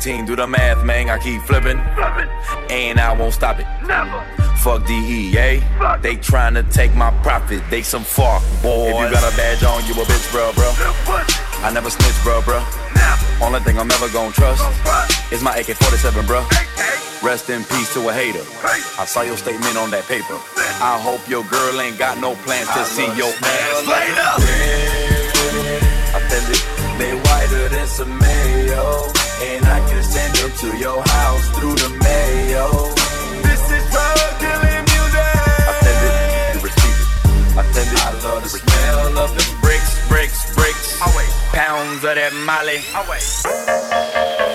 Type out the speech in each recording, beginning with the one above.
19, do the math, man. I keep flipping. flipping. And I won't stop it. Never. Fuck DEA. Fuck. They trying to take my profit. They some fuck boys. If you got a badge on, you a bitch, bro, bro. I never snitch, bro, bro. Never. Only thing I'm ever gonna trust is my AK 47, bro. Rest in peace to a hater. I saw your statement on that paper. I hope your girl ain't got no plans to I see your ass later. later. I feel it. They whiter than some mayo. And I can send them to your house through the mail. This is drug dealing music. I send it, you receive it. I send it, I love the smell of the bricks, bricks, bricks. Always. Pounds of that molly. Always.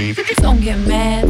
Don't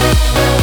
Thank